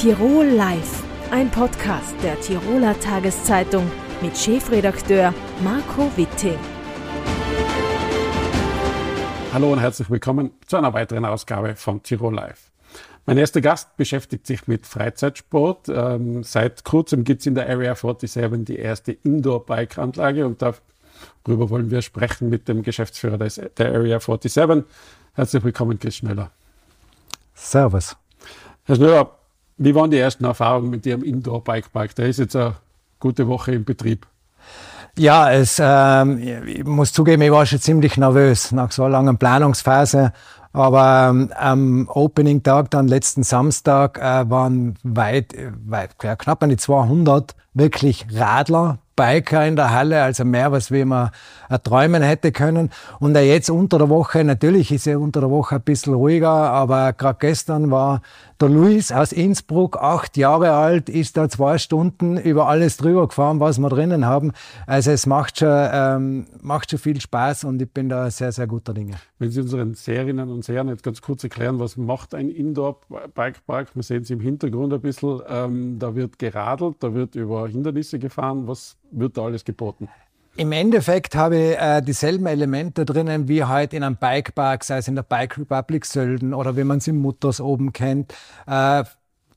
Tirol Live, ein Podcast der Tiroler Tageszeitung mit Chefredakteur Marco Witting. Hallo und herzlich willkommen zu einer weiteren Ausgabe von Tirol Live. Mein erster Gast beschäftigt sich mit Freizeitsport. Ähm, seit kurzem gibt es in der Area 47 die erste Indoor-Bike-Anlage und darüber wollen wir sprechen mit dem Geschäftsführer des, der Area 47. Herzlich willkommen, Chris Schneller. Servus. Herr Schneller, wie waren die ersten Erfahrungen mit Ihrem Indoor-Bike-Park? Der ist jetzt eine gute Woche im Betrieb. Ja, es, ähm, ich muss zugeben, ich war schon ziemlich nervös nach so einer langen Planungsphase. Aber ähm, am Opening-Tag, dann letzten Samstag, äh, waren weit, weit ja, knapp an die 200 wirklich Radler, Biker in der Halle, also mehr, was wie man träumen hätte können. Und jetzt unter der Woche, natürlich ist er unter der Woche ein bisschen ruhiger, aber gerade gestern war der Luis aus Innsbruck, acht Jahre alt, ist da zwei Stunden über alles drüber gefahren, was wir drinnen haben. Also es macht schon, ähm, macht schon viel Spaß und ich bin da sehr, sehr guter Dinge. Wenn Sie unseren Seherinnen und Sehern jetzt ganz kurz erklären, was macht ein Indoor-Bikepark? Wir sehen es im Hintergrund ein bisschen. Ähm, da wird geradelt, da wird über Hindernisse gefahren. Was wird da alles geboten? Im Endeffekt habe ich äh, dieselben Elemente drinnen wie halt in einem Bikepark, sei es in der Bike Republic Sölden oder wie man es im Mutters oben kennt. Äh,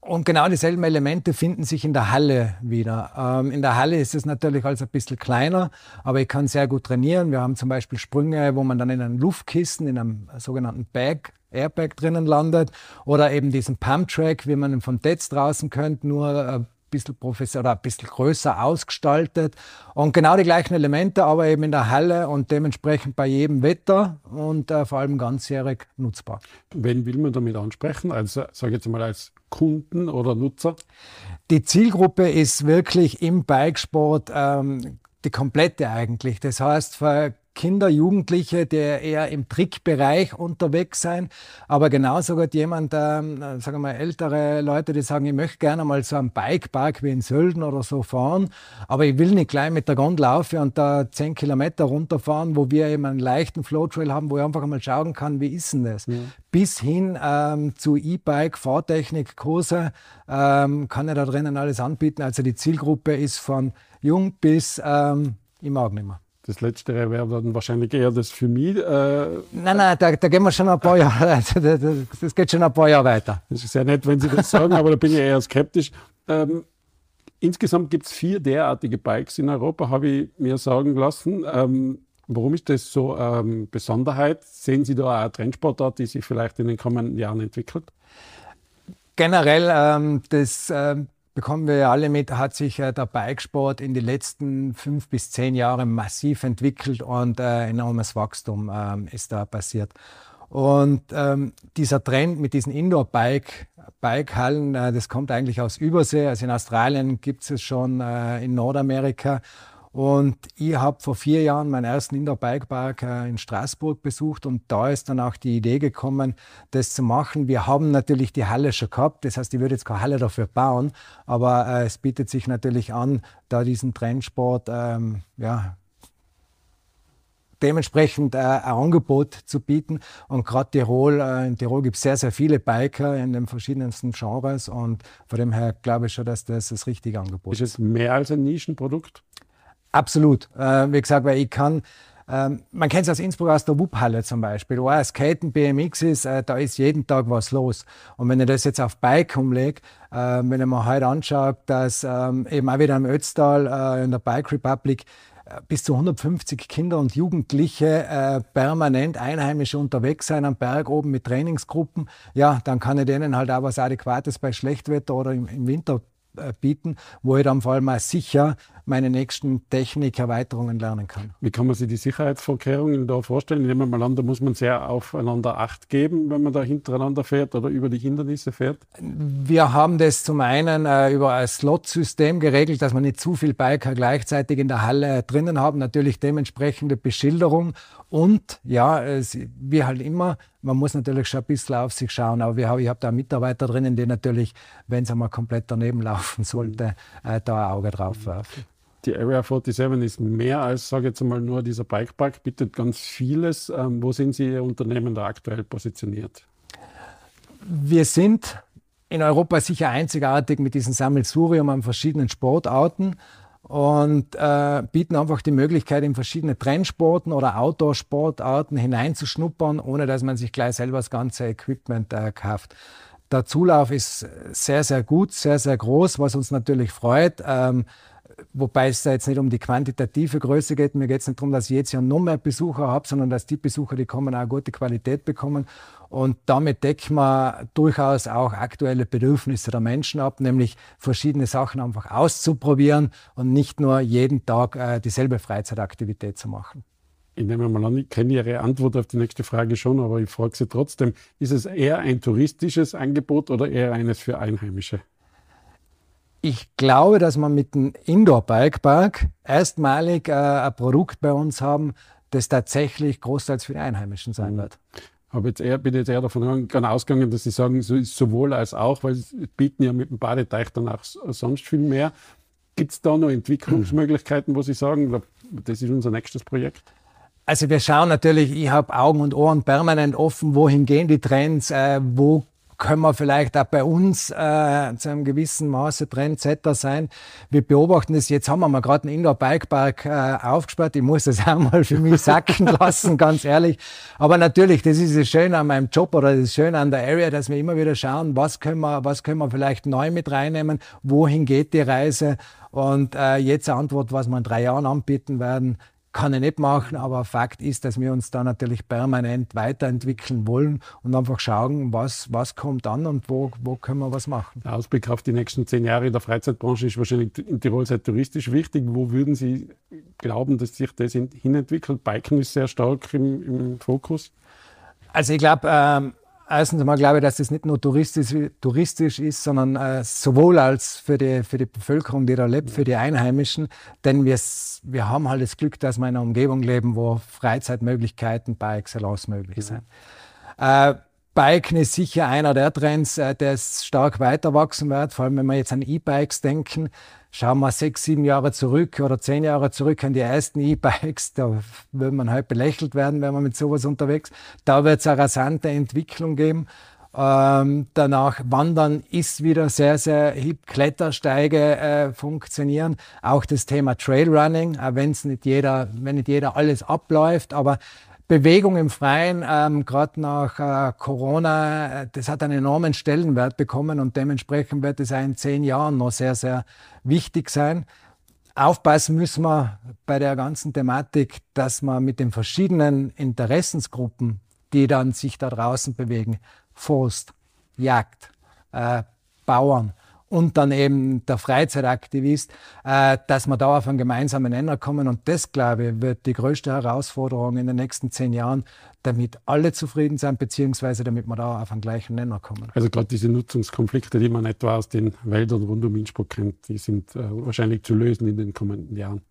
und genau dieselben Elemente finden sich in der Halle wieder. Ähm, in der Halle ist es natürlich als ein bisschen kleiner, aber ich kann sehr gut trainieren. Wir haben zum Beispiel Sprünge, wo man dann in einem Luftkissen, in einem sogenannten Bag, Airbag drinnen landet oder eben diesen Pump Track, wie man ihn vom Tetz draußen kennt, nur äh, bisschen professioneller oder ein bisschen größer ausgestaltet. Und genau die gleichen Elemente, aber eben in der Halle und dementsprechend bei jedem Wetter und äh, vor allem ganzjährig nutzbar. Wen will man damit ansprechen? Also sage ich jetzt mal als Kunden oder Nutzer? Die Zielgruppe ist wirklich im Bikesport ähm, die komplette eigentlich. Das heißt, für Kinder, Jugendliche, die eher im Trickbereich unterwegs sein, aber genauso gut jemand, ähm, sagen wir mal, ältere Leute, die sagen, ich möchte gerne mal so einen Bikepark wie in Sölden oder so fahren, aber ich will nicht gleich mit der Gondel laufen und da zehn Kilometer runterfahren, wo wir eben einen leichten Flowtrail haben, wo ich einfach mal schauen kann, wie ist denn das? Ja. Bis hin ähm, zu E-Bike, Fahrtechnik, Kurse, ähm, kann er da drinnen alles anbieten. Also die Zielgruppe ist von jung bis, ähm, ich mag nicht mehr. Das Letztere wäre dann wahrscheinlich eher das für mich. Äh nein, nein, da, da, gehen wir schon ein paar Jahre, das geht schon ein paar Jahre weiter. Das ist sehr nett, wenn Sie das sagen, aber da bin ich eher skeptisch. Ähm, insgesamt gibt es vier derartige Bikes in Europa, habe ich mir sagen lassen. Ähm, warum ist das so ähm, Besonderheit? Sehen Sie da eine Trendsportart, die sich vielleicht in den kommenden Jahren entwickelt? Generell, ähm, das ähm, bekommen wir ja alle mit, hat sich äh, der Bikesport in den letzten fünf bis zehn Jahren massiv entwickelt und äh, enormes Wachstum ähm, ist da passiert. Und ähm, dieser Trend mit diesen Indoor-Bike, Bike-Hallen, äh, das kommt eigentlich aus Übersee. Also in Australien gibt es schon, äh, in Nordamerika und ich habe vor vier Jahren meinen ersten Indoor-Bike-Park äh, in Straßburg besucht und da ist dann auch die Idee gekommen, das zu machen. Wir haben natürlich die Halle schon gehabt, das heißt, ich würde jetzt keine Halle dafür bauen, aber äh, es bietet sich natürlich an, da diesen Trendsport ähm, ja, dementsprechend äh, ein Angebot zu bieten. Und gerade Tirol, äh, in Tirol gibt es sehr, sehr viele Biker in den verschiedensten Genres und von dem her glaube ich schon, dass das das richtige Angebot ist. Ist es mehr als ein Nischenprodukt? Absolut. Äh, wie gesagt, weil ich kann, ähm, man kennt es aus Innsbruck aus der Wupphalle zum Beispiel, wo auch Skaten, BMX ist, äh, da ist jeden Tag was los. Und wenn ich das jetzt auf Bike umlege, äh, wenn ich mir heute anschaue, dass ähm, eben auch wieder im Ötztal äh, in der Bike Republic äh, bis zu 150 Kinder und Jugendliche äh, permanent Einheimische unterwegs sein am Berg oben mit Trainingsgruppen, ja, dann kann ich denen halt auch was Adäquates bei Schlechtwetter oder im, im Winter äh, bieten, wo ich dann vor allem auch sicher meine nächsten Technikerweiterungen lernen kann. Wie kann man sich die Sicherheitsvorkehrungen da vorstellen? Nehmen wir mal an, da muss man sehr aufeinander Acht geben, wenn man da hintereinander fährt oder über die Hindernisse fährt? Wir haben das zum einen äh, über ein Slot-System geregelt, dass man nicht zu viel Biker gleichzeitig in der Halle drinnen haben. Natürlich dementsprechende Beschilderung und ja, es, wie halt immer, man muss natürlich schon ein bisschen auf sich schauen. Aber wir haben, ich habe da Mitarbeiter drinnen, die natürlich, wenn es einmal komplett daneben laufen sollte, äh, da ein Auge drauf werfen. Die Area 47 ist mehr als, sage ich jetzt mal, nur dieser Bikepark, bietet ganz vieles. Ähm, wo sind Sie Ihr Unternehmen da aktuell positioniert? Wir sind in Europa sicher einzigartig mit diesem Sammelsurium an verschiedenen Sportarten und äh, bieten einfach die Möglichkeit, in verschiedene Trendsporten oder Outdoor-Sportarten hineinzuschnuppern, ohne dass man sich gleich selber das ganze Equipment äh, kauft. Der Zulauf ist sehr, sehr gut, sehr, sehr groß, was uns natürlich freut. Ähm, wobei es da jetzt nicht um die quantitative Größe geht. Mir geht es nicht darum, dass ich jetzt ja noch mehr Besucher habe, sondern dass die Besucher, die kommen, auch gute Qualität bekommen. Und damit decken wir durchaus auch aktuelle Bedürfnisse der Menschen ab, nämlich verschiedene Sachen einfach auszuprobieren und nicht nur jeden Tag äh, dieselbe Freizeitaktivität zu machen. Ich nehme mal an, ich kenne Ihre Antwort auf die nächste Frage schon, aber ich frage Sie trotzdem, ist es eher ein touristisches Angebot oder eher eines für Einheimische? Ich glaube, dass wir mit dem Indoor Bike Park erstmalig äh, ein Produkt bei uns haben, das tatsächlich großteils für die Einheimischen sein mhm. wird. Aber jetzt eher, bin jetzt eher davon ausgegangen, dass Sie sagen, so ist sowohl als auch, weil Sie bieten ja mit dem Badeteich dann auch sonst viel mehr. Gibt es da noch Entwicklungsmöglichkeiten, wo Sie sagen, das ist unser nächstes Projekt? Also wir schauen natürlich, ich habe Augen und Ohren permanent offen, wohin gehen die Trends, äh, wo können wir vielleicht auch bei uns äh, zu einem gewissen Maße Trendsetter sein. Wir beobachten das, jetzt haben wir mal gerade einen Indoor-Bikepark äh, aufgesperrt. Ich muss das auch mal für mich sacken lassen, ganz ehrlich. Aber natürlich, das ist das Schöne an meinem Job oder das Schöne an der Area, dass wir immer wieder schauen, was können wir, was können wir vielleicht neu mit reinnehmen, wohin geht die Reise. Und äh, jetzt eine Antwort, was wir in drei Jahren anbieten werden, kann ich nicht machen, aber Fakt ist, dass wir uns da natürlich permanent weiterentwickeln wollen und einfach schauen, was, was kommt an und wo, wo können wir was machen. Der Ausblick auf die nächsten zehn Jahre in der Freizeitbranche ist wahrscheinlich in Tirol sehr touristisch wichtig. Wo würden Sie glauben, dass sich das hinentwickelt? Biken ist sehr stark im, im Fokus. Also ich glaube, ähm, erstens einmal glaube ich, dass das nicht nur touristisch, touristisch ist, sondern äh, sowohl als für die, für die Bevölkerung, die da lebt, für die Einheimischen. Denn wir, wir haben halt das Glück, dass wir in einer Umgebung leben, wo Freizeitmöglichkeiten bei Excellence möglich mhm. sind. Äh, Biken ist sicher einer der Trends, äh, der stark weiter wachsen wird, vor allem wenn wir jetzt an E-Bikes denken. Schauen wir sechs, sieben Jahre zurück oder zehn Jahre zurück an die ersten E-Bikes, da würde man halt belächelt werden, wenn man mit sowas unterwegs. Da wird es eine rasante Entwicklung geben. Ähm, danach Wandern ist wieder sehr, sehr hip. Klettersteige äh, funktionieren. Auch das Thema Trailrunning, auch wenn's nicht jeder, wenn nicht jeder alles abläuft, aber Bewegung im Freien, ähm, gerade nach äh, Corona, äh, das hat einen enormen Stellenwert bekommen und dementsprechend wird es in zehn Jahren noch sehr, sehr wichtig sein. Aufpassen müssen wir bei der ganzen Thematik, dass man mit den verschiedenen Interessensgruppen, die dann sich da draußen bewegen, Forst, Jagd, äh, Bauern, und dann eben der Freizeitaktivist, äh, dass wir da auf einen gemeinsamen Nenner kommen. Und das, glaube ich, wird die größte Herausforderung in den nächsten zehn Jahren, damit alle zufrieden sind, beziehungsweise damit wir da auf einen gleichen Nenner kommen. Also gerade diese Nutzungskonflikte, die man etwa aus den Wäldern rund um Innsbruck kennt, die sind äh, wahrscheinlich zu lösen in den kommenden Jahren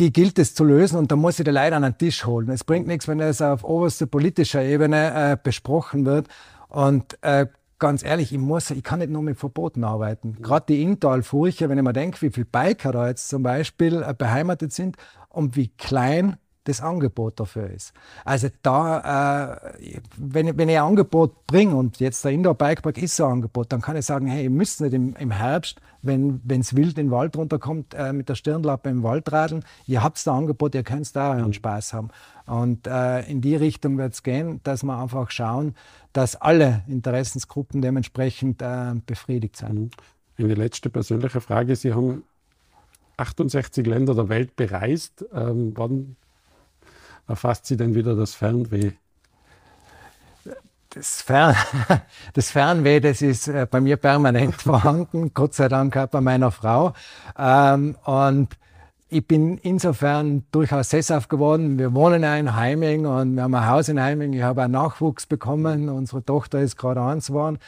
die gilt es zu lösen und da muss ich die Leute an den Tisch holen. Es bringt nichts, wenn es auf oberster politischer Ebene äh, besprochen wird. Und äh, ganz ehrlich, ich, muss, ich kann nicht nur mit Verboten arbeiten. Gerade die Inntalfurche, wenn ich mir denke, wie viele Biker da jetzt zum Beispiel äh, beheimatet sind und wie klein das Angebot dafür ist. Also da, äh, wenn, wenn ich ein Angebot bringe und jetzt der Indoor Bikepark ist so ein Angebot, dann kann ich sagen, hey, ihr müsst nicht im, im Herbst, wenn es wild in den Wald runterkommt, äh, mit der Stirnlappe im Wald radeln. Ihr habt da Angebot, ihr könnt da euren Spaß haben. Und äh, in die Richtung wird es gehen, dass wir einfach schauen, dass alle Interessensgruppen dementsprechend äh, befriedigt sind. Mhm. Eine letzte persönliche Frage. Sie haben 68 Länder der Welt bereist. Ähm, wann erfasst Sie denn wieder das Fernweh? Das, Fern, das Fernweh, das ist äh, bei mir permanent vorhanden, Gott sei Dank auch bei meiner Frau. Ähm, und ich bin insofern durchaus sesshaft geworden. Wir wohnen ja in Heiming und wir haben ein Haus in Heiming. Ich habe einen Nachwuchs bekommen. Unsere Tochter ist gerade eins geworden.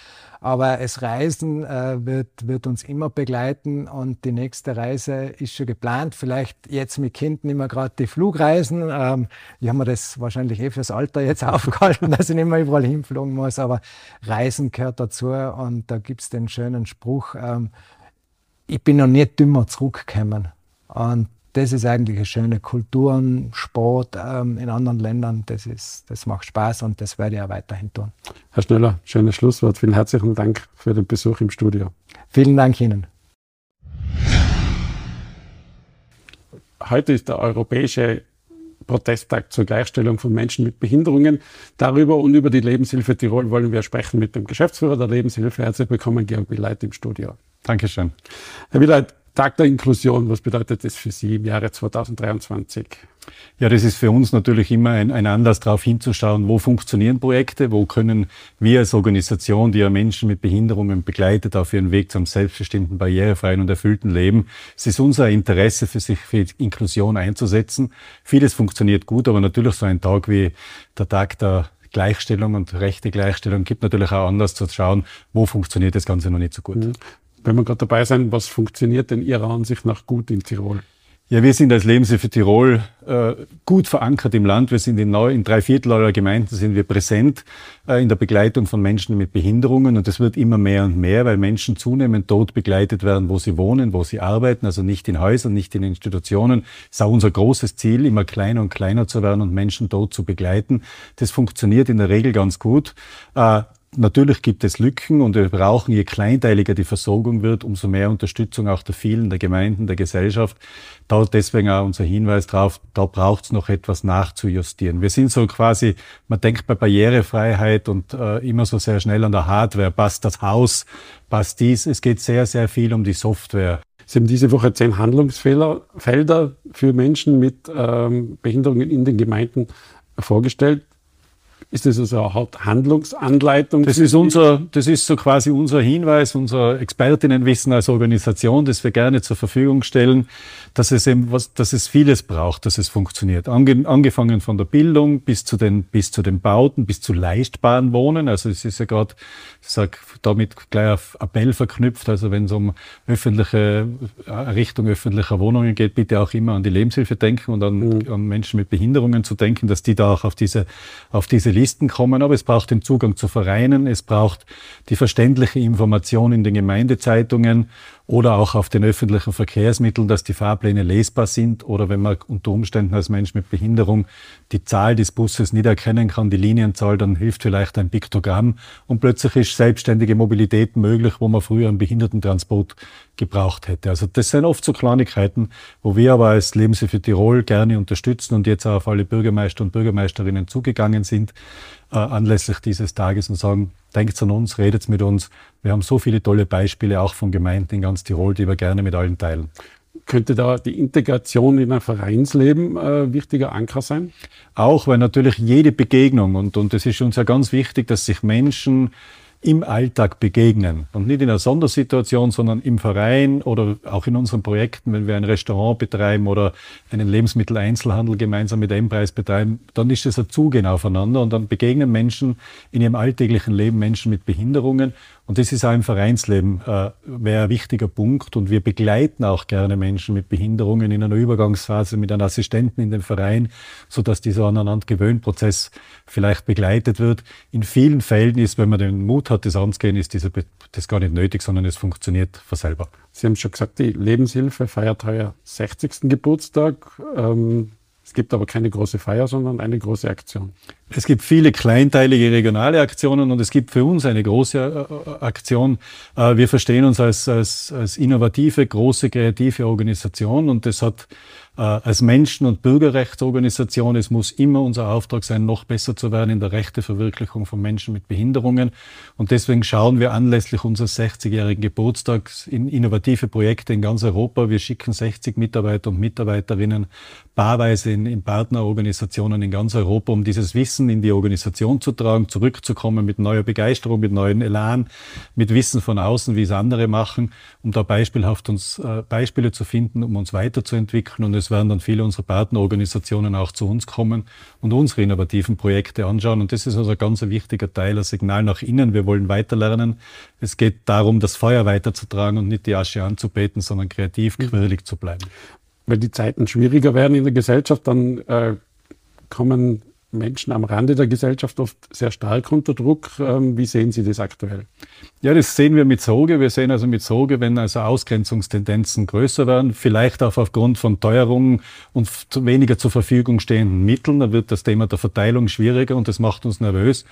Aber das Reisen äh, wird, wird uns immer begleiten und die nächste Reise ist schon geplant. Vielleicht jetzt mit Kind nicht mehr gerade die Flugreisen. Ähm, ich habe mir das wahrscheinlich eh fürs Alter jetzt aufgehalten, dass ich nicht mehr überall hinfliegen muss. Aber Reisen gehört dazu und da gibt es den schönen Spruch, ähm, ich bin noch nicht dümmer zurückgekommen. Und das ist eigentlich eine schöne Kulturen, Sport ähm, in anderen Ländern. Das, ist, das macht Spaß und das werde ich auch weiterhin tun. Herr Schneller, schönes Schlusswort. Vielen herzlichen Dank für den Besuch im Studio. Vielen Dank Ihnen. Heute ist der Europäische Protesttag zur Gleichstellung von Menschen mit Behinderungen. Darüber und über die Lebenshilfe Tirol wollen wir sprechen mit dem Geschäftsführer der Lebenshilfe. Herzlich willkommen, Georg Willeit im Studio. Dankeschön. Herr Willeit, Tag der Inklusion, was bedeutet das für Sie im Jahre 2023? Ja, das ist für uns natürlich immer ein, ein, Anlass, darauf hinzuschauen, wo funktionieren Projekte, wo können wir als Organisation, die ja Menschen mit Behinderungen begleitet, auf ihren Weg zum selbstbestimmten, barrierefreien und erfüllten Leben. Es ist unser Interesse, für sich für Inklusion einzusetzen. Vieles funktioniert gut, aber natürlich so ein Tag wie der Tag der Gleichstellung und rechte Gleichstellung gibt natürlich auch Anlass zu schauen, wo funktioniert das Ganze noch nicht so gut. Wenn wir gerade dabei sein, was funktioniert denn Ihrer Ansicht nach gut in Tirol? Ja, wir sind als Lebenshilfe Tirol äh, gut verankert im Land. Wir sind in, neu, in drei Viertel aller Gemeinden sind wir präsent äh, in der Begleitung von Menschen mit Behinderungen und das wird immer mehr und mehr, weil Menschen zunehmend dort begleitet werden, wo sie wohnen, wo sie arbeiten, also nicht in Häusern, nicht in Institutionen. Das ist auch unser großes Ziel, immer kleiner und kleiner zu werden und Menschen dort zu begleiten. Das funktioniert in der Regel ganz gut. Äh, Natürlich gibt es Lücken und wir brauchen, je kleinteiliger die Versorgung wird, umso mehr Unterstützung auch der vielen, der Gemeinden, der Gesellschaft. Da deswegen auch unser Hinweis drauf, da braucht es noch etwas nachzujustieren. Wir sind so quasi, man denkt bei Barrierefreiheit und äh, immer so sehr schnell an der Hardware, passt das Haus, passt dies. Es geht sehr, sehr viel um die Software. Sie haben diese Woche zehn Handlungsfelder für Menschen mit ähm, Behinderungen in den Gemeinden vorgestellt. Ist das also eine Handlungsanleitung? Das ist unser, das ist so quasi unser Hinweis, unser Expertinnenwissen als Organisation, das wir gerne zur Verfügung stellen, dass es eben was, dass es vieles braucht, dass es funktioniert. Ange, angefangen von der Bildung bis zu den, bis zu den Bauten, bis zu leistbaren Wohnen. Also es ist ja gerade, ich sag, damit gleich auf Appell verknüpft. Also wenn es um öffentliche, Richtung öffentlicher Wohnungen geht, bitte auch immer an die Lebenshilfe denken und an, mhm. an Menschen mit Behinderungen zu denken, dass die da auch auf diese, auf diese Listen kommen, aber es braucht den Zugang zu Vereinen, es braucht die verständliche Information in den Gemeindezeitungen oder auch auf den öffentlichen Verkehrsmitteln, dass die Fahrpläne lesbar sind. Oder wenn man unter Umständen als Mensch mit Behinderung die Zahl des Busses nicht erkennen kann, die Linienzahl, dann hilft vielleicht ein Piktogramm. Und plötzlich ist selbstständige Mobilität möglich, wo man früher einen Behindertentransport gebraucht hätte. Also das sind oft so Kleinigkeiten, wo wir aber als Lebenshilfe Tirol gerne unterstützen und jetzt auch auf alle Bürgermeister und Bürgermeisterinnen zugegangen sind, äh, anlässlich dieses Tages und sagen, denkt an uns, redet mit uns. Wir haben so viele tolle Beispiele auch von Gemeinden in ganz Tirol, die wir gerne mit allen teilen. Könnte da die Integration in ein Vereinsleben äh, wichtiger Anker sein? Auch, weil natürlich jede Begegnung, und, und es ist uns ja ganz wichtig, dass sich Menschen im Alltag begegnen und nicht in einer Sondersituation, sondern im Verein oder auch in unseren Projekten, wenn wir ein Restaurant betreiben oder einen Lebensmitteleinzelhandel gemeinsam mit M-Preis betreiben, dann ist es ein Zugehen aufeinander und dann begegnen Menschen in ihrem alltäglichen Leben Menschen mit Behinderungen und das ist auch im Vereinsleben äh, wäre ein wichtiger Punkt. Und wir begleiten auch gerne Menschen mit Behinderungen in einer Übergangsphase mit einem Assistenten in dem Verein, so dass dieser aneinander Prozess vielleicht begleitet wird. In vielen Fällen ist, wenn man den Mut hat, das anzugehen, ist dieser, das gar nicht nötig, sondern es funktioniert von selber. Sie haben schon gesagt, die Lebenshilfe feiert heuer 60. Geburtstag. Ähm es gibt aber keine große Feier, sondern eine große Aktion. Es gibt viele kleinteilige regionale Aktionen und es gibt für uns eine große äh, äh, Aktion. Äh, wir verstehen uns als, als, als innovative, große, kreative Organisation und das hat als Menschen- und Bürgerrechtsorganisation, es muss immer unser Auftrag sein, noch besser zu werden in der Rechteverwirklichung von Menschen mit Behinderungen. Und deswegen schauen wir anlässlich unseres 60-jährigen Geburtstags in innovative Projekte in ganz Europa. Wir schicken 60 Mitarbeiter und Mitarbeiterinnen paarweise in, in Partnerorganisationen in ganz Europa, um dieses Wissen in die Organisation zu tragen, zurückzukommen mit neuer Begeisterung, mit neuen Elan, mit Wissen von außen, wie es andere machen, um da beispielhaft uns äh, Beispiele zu finden, um uns weiterzuentwickeln. Und es werden dann viele unserer Partnerorganisationen auch zu uns kommen und unsere innovativen Projekte anschauen. Und das ist also ein ganz wichtiger Teil, ein Signal nach innen. Wir wollen weiterlernen. Es geht darum, das Feuer weiterzutragen und nicht die Asche anzubeten, sondern kreativ, mhm. quirlig zu bleiben. Wenn die Zeiten schwieriger werden in der Gesellschaft, dann äh, kommen Menschen am Rande der Gesellschaft oft sehr stark unter Druck. Ähm, wie sehen Sie das aktuell? Ja, das sehen wir mit Sorge. Wir sehen also mit Sorge, wenn also Ausgrenzungstendenzen größer werden, vielleicht auch aufgrund von Teuerungen und weniger zur Verfügung stehenden Mitteln, dann wird das Thema der Verteilung schwieriger und das macht uns nervös.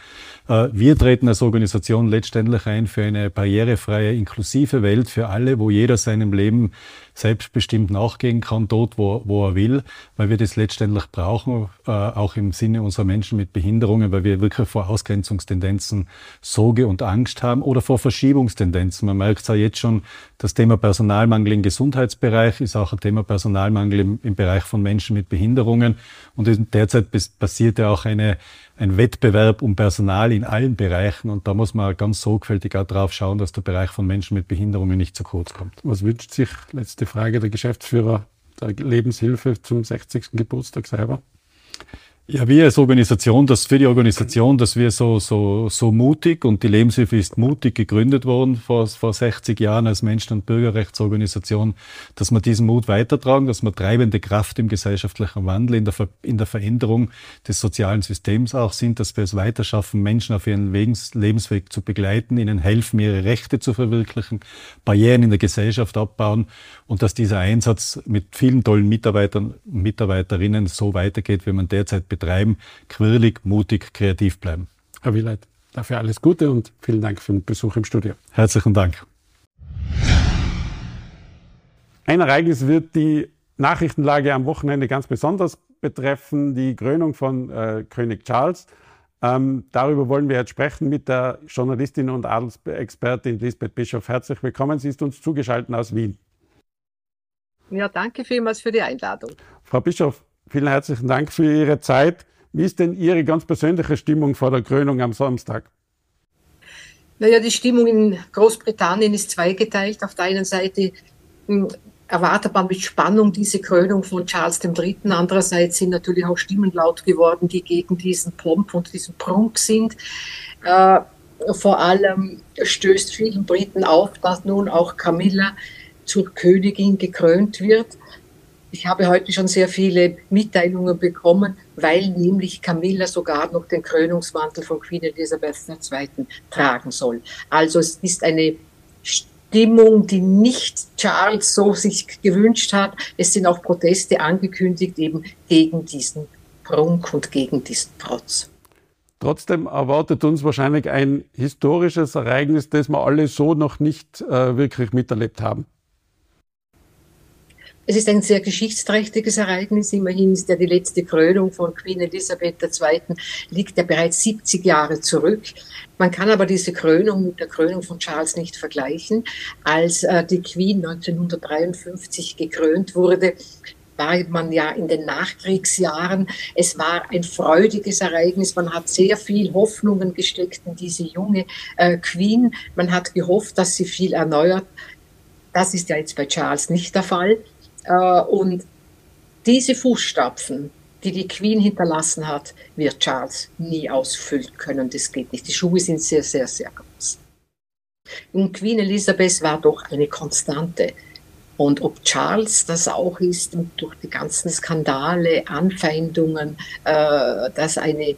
Äh, wir treten als Organisation letztendlich ein für eine barrierefreie, inklusive Welt für alle, wo jeder seinem Leben selbstbestimmt nachgehen kann, dort, wo, wo er will, weil wir das letztendlich brauchen, äh, auch im Sinne unserer Menschen mit Behinderungen, weil wir wirklich vor Ausgrenzungstendenzen Sorge und Angst haben oder vor Verschiebungstendenzen. Man merkt es ja jetzt schon, das Thema Personalmangel im Gesundheitsbereich ist auch ein Thema Personalmangel im, im Bereich von Menschen mit Behinderungen. Und derzeit passiert ja auch eine, ein Wettbewerb um Personal in allen Bereichen. Und da muss man ganz sorgfältig auch drauf schauen, dass der Bereich von Menschen mit Behinderungen nicht zu kurz kommt. Was wünscht sich, letzte Frage, der Geschäftsführer der Lebenshilfe zum 60. Geburtstag selber? Ja, wir als Organisation, das für die Organisation, dass wir so, so, so mutig und die Lebenshilfe ist mutig gegründet worden vor, vor 60 Jahren als Menschen- und Bürgerrechtsorganisation, dass wir diesen Mut weitertragen, dass wir treibende Kraft im gesellschaftlichen Wandel, in der, Ver in der Veränderung des sozialen Systems auch sind, dass wir es weiter schaffen, Menschen auf ihren Lebens Lebensweg zu begleiten, ihnen helfen, ihre Rechte zu verwirklichen, Barrieren in der Gesellschaft abbauen und dass dieser Einsatz mit vielen tollen Mitarbeitern und Mitarbeiterinnen so weitergeht, wie man derzeit betreiben, quirlig, mutig, kreativ bleiben. Herr Willeit, dafür alles Gute und vielen Dank für den Besuch im Studio. Herzlichen Dank. Ein Ereignis wird die Nachrichtenlage am Wochenende ganz besonders betreffen, die Krönung von äh, König Charles. Ähm, darüber wollen wir jetzt sprechen mit der Journalistin und Adelsexpertin Lisbeth Bischof. Herzlich willkommen. Sie ist uns zugeschaltet aus Wien. Ja, danke vielmals für die Einladung. Frau Bischof, Vielen herzlichen Dank für Ihre Zeit. Wie ist denn Ihre ganz persönliche Stimmung vor der Krönung am Samstag? Naja, die Stimmung in Großbritannien ist zweigeteilt. Auf der einen Seite hm, erwartet man mit Spannung diese Krönung von Charles III. Andererseits sind natürlich auch Stimmen laut geworden, die gegen diesen Pomp und diesen Prunk sind. Äh, vor allem stößt vielen Briten auf, dass nun auch Camilla zur Königin gekrönt wird. Ich habe heute schon sehr viele Mitteilungen bekommen, weil nämlich Camilla sogar noch den Krönungsmantel von Queen Elizabeth II. tragen soll. Also es ist eine Stimmung, die nicht Charles so sich gewünscht hat. Es sind auch Proteste angekündigt eben gegen diesen Prunk und gegen diesen Trotz. Trotzdem erwartet uns wahrscheinlich ein historisches Ereignis, das wir alle so noch nicht äh, wirklich miterlebt haben. Es ist ein sehr geschichtsträchtiges Ereignis. Immerhin ist ja die letzte Krönung von Queen Elizabeth II. liegt ja bereits 70 Jahre zurück. Man kann aber diese Krönung mit der Krönung von Charles nicht vergleichen. Als äh, die Queen 1953 gekrönt wurde, war man ja in den Nachkriegsjahren. Es war ein freudiges Ereignis. Man hat sehr viel Hoffnungen gesteckt in diese junge äh, Queen. Man hat gehofft, dass sie viel erneuert. Das ist ja jetzt bei Charles nicht der Fall. Äh, und diese Fußstapfen, die die Queen hinterlassen hat, wird Charles nie ausfüllen können. Das geht nicht. Die Schuhe sind sehr, sehr, sehr groß. Und Queen Elizabeth war doch eine Konstante. Und ob Charles das auch ist, durch die ganzen Skandale, Anfeindungen, äh, dass eine äh,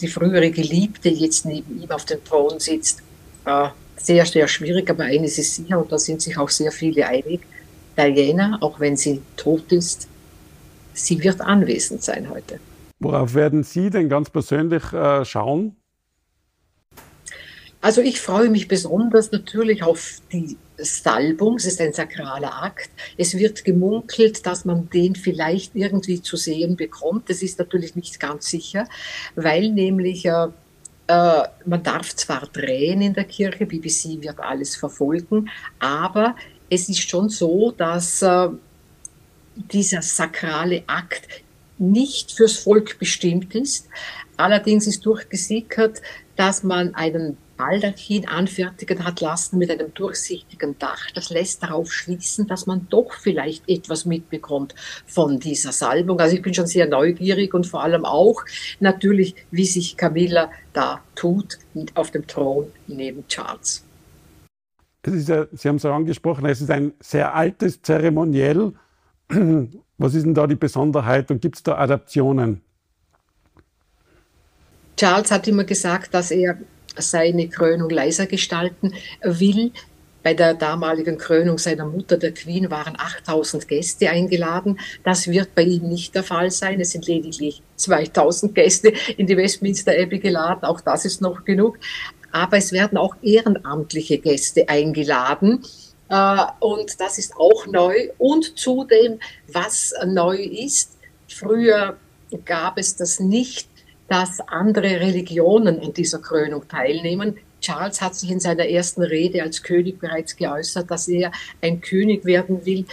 die frühere Geliebte jetzt neben ihm auf dem Thron sitzt, äh, sehr, sehr schwierig. Aber eines ist sicher, und da sind sich auch sehr viele einig, Diana, auch wenn sie tot ist, sie wird anwesend sein heute. Worauf werden Sie denn ganz persönlich äh, schauen? Also ich freue mich besonders natürlich auf die Salbung. Es ist ein sakraler Akt. Es wird gemunkelt, dass man den vielleicht irgendwie zu sehen bekommt. Das ist natürlich nicht ganz sicher, weil nämlich äh, äh man darf zwar drehen in der Kirche, BBC wird alles verfolgen, aber es ist schon so, dass äh, dieser sakrale Akt nicht fürs Volk bestimmt ist. Allerdings ist durchgesickert, dass man einen Baldachin anfertigen hat lassen mit einem durchsichtigen Dach. Das lässt darauf schließen, dass man doch vielleicht etwas mitbekommt von dieser Salbung. Also ich bin schon sehr neugierig und vor allem auch natürlich, wie sich Camilla da tut auf dem Thron neben Charles ja, Sie haben es ja angesprochen, es ist ein sehr altes Zeremoniell. Was ist denn da die Besonderheit und gibt es da Adaptionen Charles hat immer gesagt, dass er seine Krönung leiser gestalten will. Bei der damaligen Krönung seiner Mutter, der Queen, waren 8000 Gäste eingeladen. Das wird bei ihm nicht der Fall sein. Es sind lediglich 2000 Gäste in die Westminster Abbey geladen. Auch das ist noch genug. Aber es werden auch ehrenamtliche Gäste eingeladen. Äh, und das ist auch neu. Und zudem, was neu ist, früher gab es das nicht, dass andere Religionen an dieser Krönung teilnehmen. Charles hat sich in seiner ersten Rede als König bereits geäußert, dass er ein König werden will,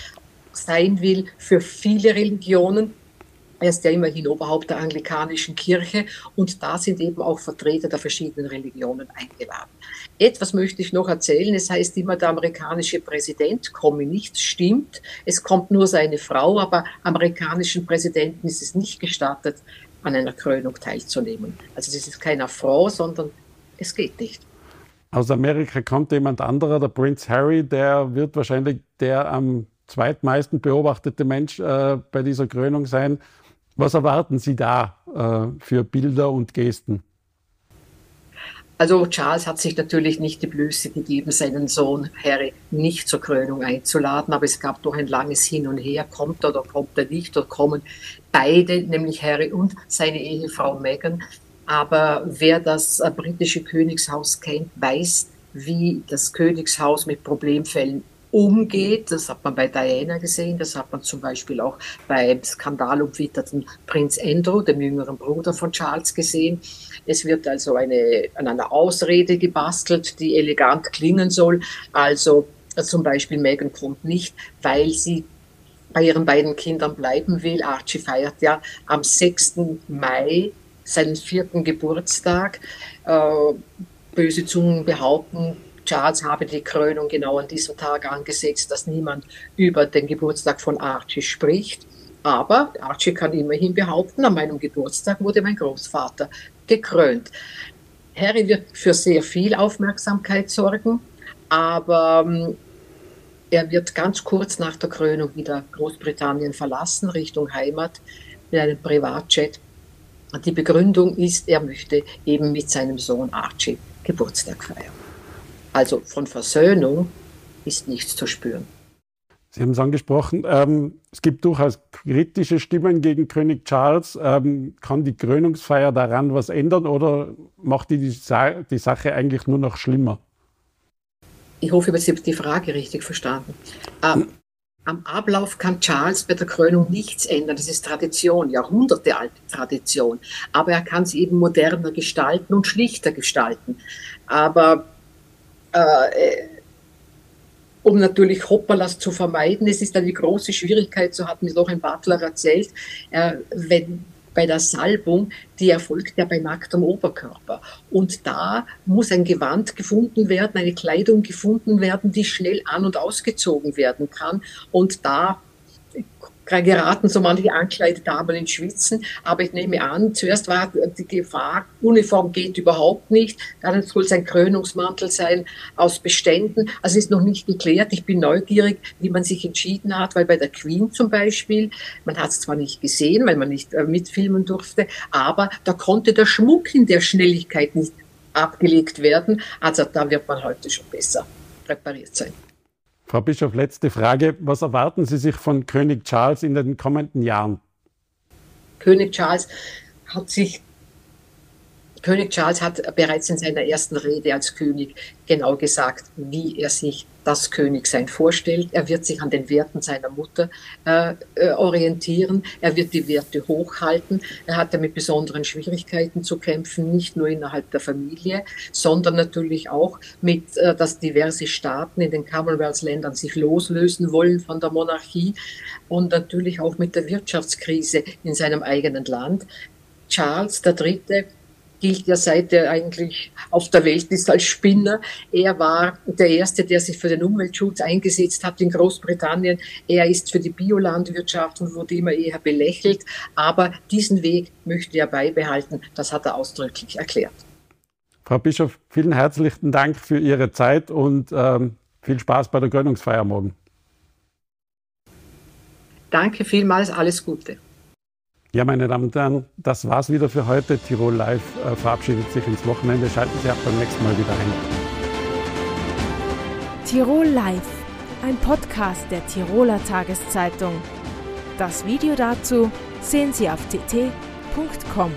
sein will für viele Religionen. Er ist ja immerhin Oberhaupt der anglikanischen Kirche und da sind eben auch Vertreter der verschiedenen Religionen eingeladen. Etwas möchte ich noch erzählen. Es heißt immer, der amerikanische Präsident komme nicht. Stimmt. Es kommt nur seine Frau, aber amerikanischen Präsidenten ist es nicht gestattet, an einer Krönung teilzunehmen. Also es ist kein Affront, sondern es geht nicht. Aus Amerika kommt jemand anderer, der Prince Harry, der wird wahrscheinlich der am zweitmeisten beobachtete Mensch äh, bei dieser Krönung sein. Was erwarten Sie da äh, für Bilder und Gesten? Also Charles hat sich natürlich nicht die Blöße gegeben, seinen Sohn Harry nicht zur Krönung einzuladen, aber es gab doch ein langes Hin und Her, kommt er oder kommt er nicht, oder kommen beide, nämlich Harry und seine Ehefrau Meghan, aber wer das äh, britische Königshaus kennt, weiß, wie das Königshaus mit Problemfällen umgeht. Das hat man bei Diana gesehen, das hat man zum Beispiel auch beim skandalumwitterten Prinz Andrew, dem jüngeren Bruder von Charles, gesehen. Es wird also eine, an einer Ausrede gebastelt, die elegant klingen soll. Also zum Beispiel Meghan kommt nicht, weil sie bei ihren beiden Kindern bleiben will. Archie feiert ja am 6. Mai seinen vierten Geburtstag. Äh, böse Zungen behaupten, Charles habe die Krönung genau an diesem Tag angesetzt, dass niemand über den Geburtstag von Archie spricht. Aber Archie kann immerhin behaupten, an meinem Geburtstag wurde mein Großvater gekrönt. Harry wird für sehr viel Aufmerksamkeit sorgen, aber ähm, er wird ganz kurz nach der Krönung wieder Großbritannien verlassen, Richtung Heimat, mit einem Privatjet. Die Begründung ist, er möchte eben mit seinem Sohn Archie Geburtstag feiern. Also von Versöhnung ist nichts zu spüren. Sie haben es angesprochen, ähm, es gibt durchaus kritische Stimmen gegen König Charles. Ähm, kann die Krönungsfeier daran was ändern oder macht die die, Sa die Sache eigentlich nur noch schlimmer? Ich hoffe, ich habe die Frage richtig verstanden. Ähm, am Ablauf kann Charles bei der Krönung nichts ändern. Das ist Tradition, jahrhundertealte Tradition. Aber er kann sie eben moderner gestalten und schlichter gestalten. Aber äh, um natürlich Hoppalas zu vermeiden, es ist eine große Schwierigkeit, so hat mir ein Butler erzählt, äh, wenn bei der Salbung, die erfolgt ja bei nacktem Oberkörper. Und da muss ein Gewand gefunden werden, eine Kleidung gefunden werden, die schnell an- und ausgezogen werden kann. Und da geraten so manche Ankleidedamen ins Schwitzen. Aber ich nehme an, zuerst war die Gefahr, Uniform geht überhaupt nicht. Dann soll es ein Krönungsmantel sein aus Beständen. Also ist noch nicht geklärt. Ich bin neugierig, wie man sich entschieden hat, weil bei der Queen zum Beispiel, man hat es zwar nicht gesehen, weil man nicht äh, mitfilmen durfte, aber da konnte der Schmuck in der Schnelligkeit nicht abgelegt werden. Also da wird man heute schon besser präpariert sein. Frau Bischof, letzte Frage. Was erwarten Sie sich von König Charles in den kommenden Jahren? König Charles hat sich König Charles hat bereits in seiner ersten Rede als König genau gesagt, wie er sich das Königsein vorstellt. Er wird sich an den Werten seiner Mutter äh, äh, orientieren. Er wird die Werte hochhalten. Er hat ja mit besonderen Schwierigkeiten zu kämpfen, nicht nur innerhalb der Familie, sondern natürlich auch mit, äh, dass diverse Staaten in den Commonwealth-Ländern sich loslösen wollen von der Monarchie und natürlich auch mit der Wirtschaftskrise in seinem eigenen Land. Charles III gilt ja seit er eigentlich auf der Welt ist als Spinner. Er war der Erste, der sich für den Umweltschutz eingesetzt hat in Großbritannien. Er ist für die Biolandwirtschaft und wurde immer eher belächelt. Aber diesen Weg möchte er beibehalten. Das hat er ausdrücklich erklärt. Frau Bischof, vielen herzlichen Dank für Ihre Zeit und ähm, viel Spaß bei der Gründungsfeier morgen. Danke vielmals, alles Gute. Ja, meine Damen und Herren, das war's wieder für heute. Tirol Live äh, verabschiedet sich ins Wochenende. Schalten Sie auch beim nächsten Mal wieder ein. Tirol Live, ein Podcast der Tiroler Tageszeitung. Das Video dazu sehen Sie auf tt.com.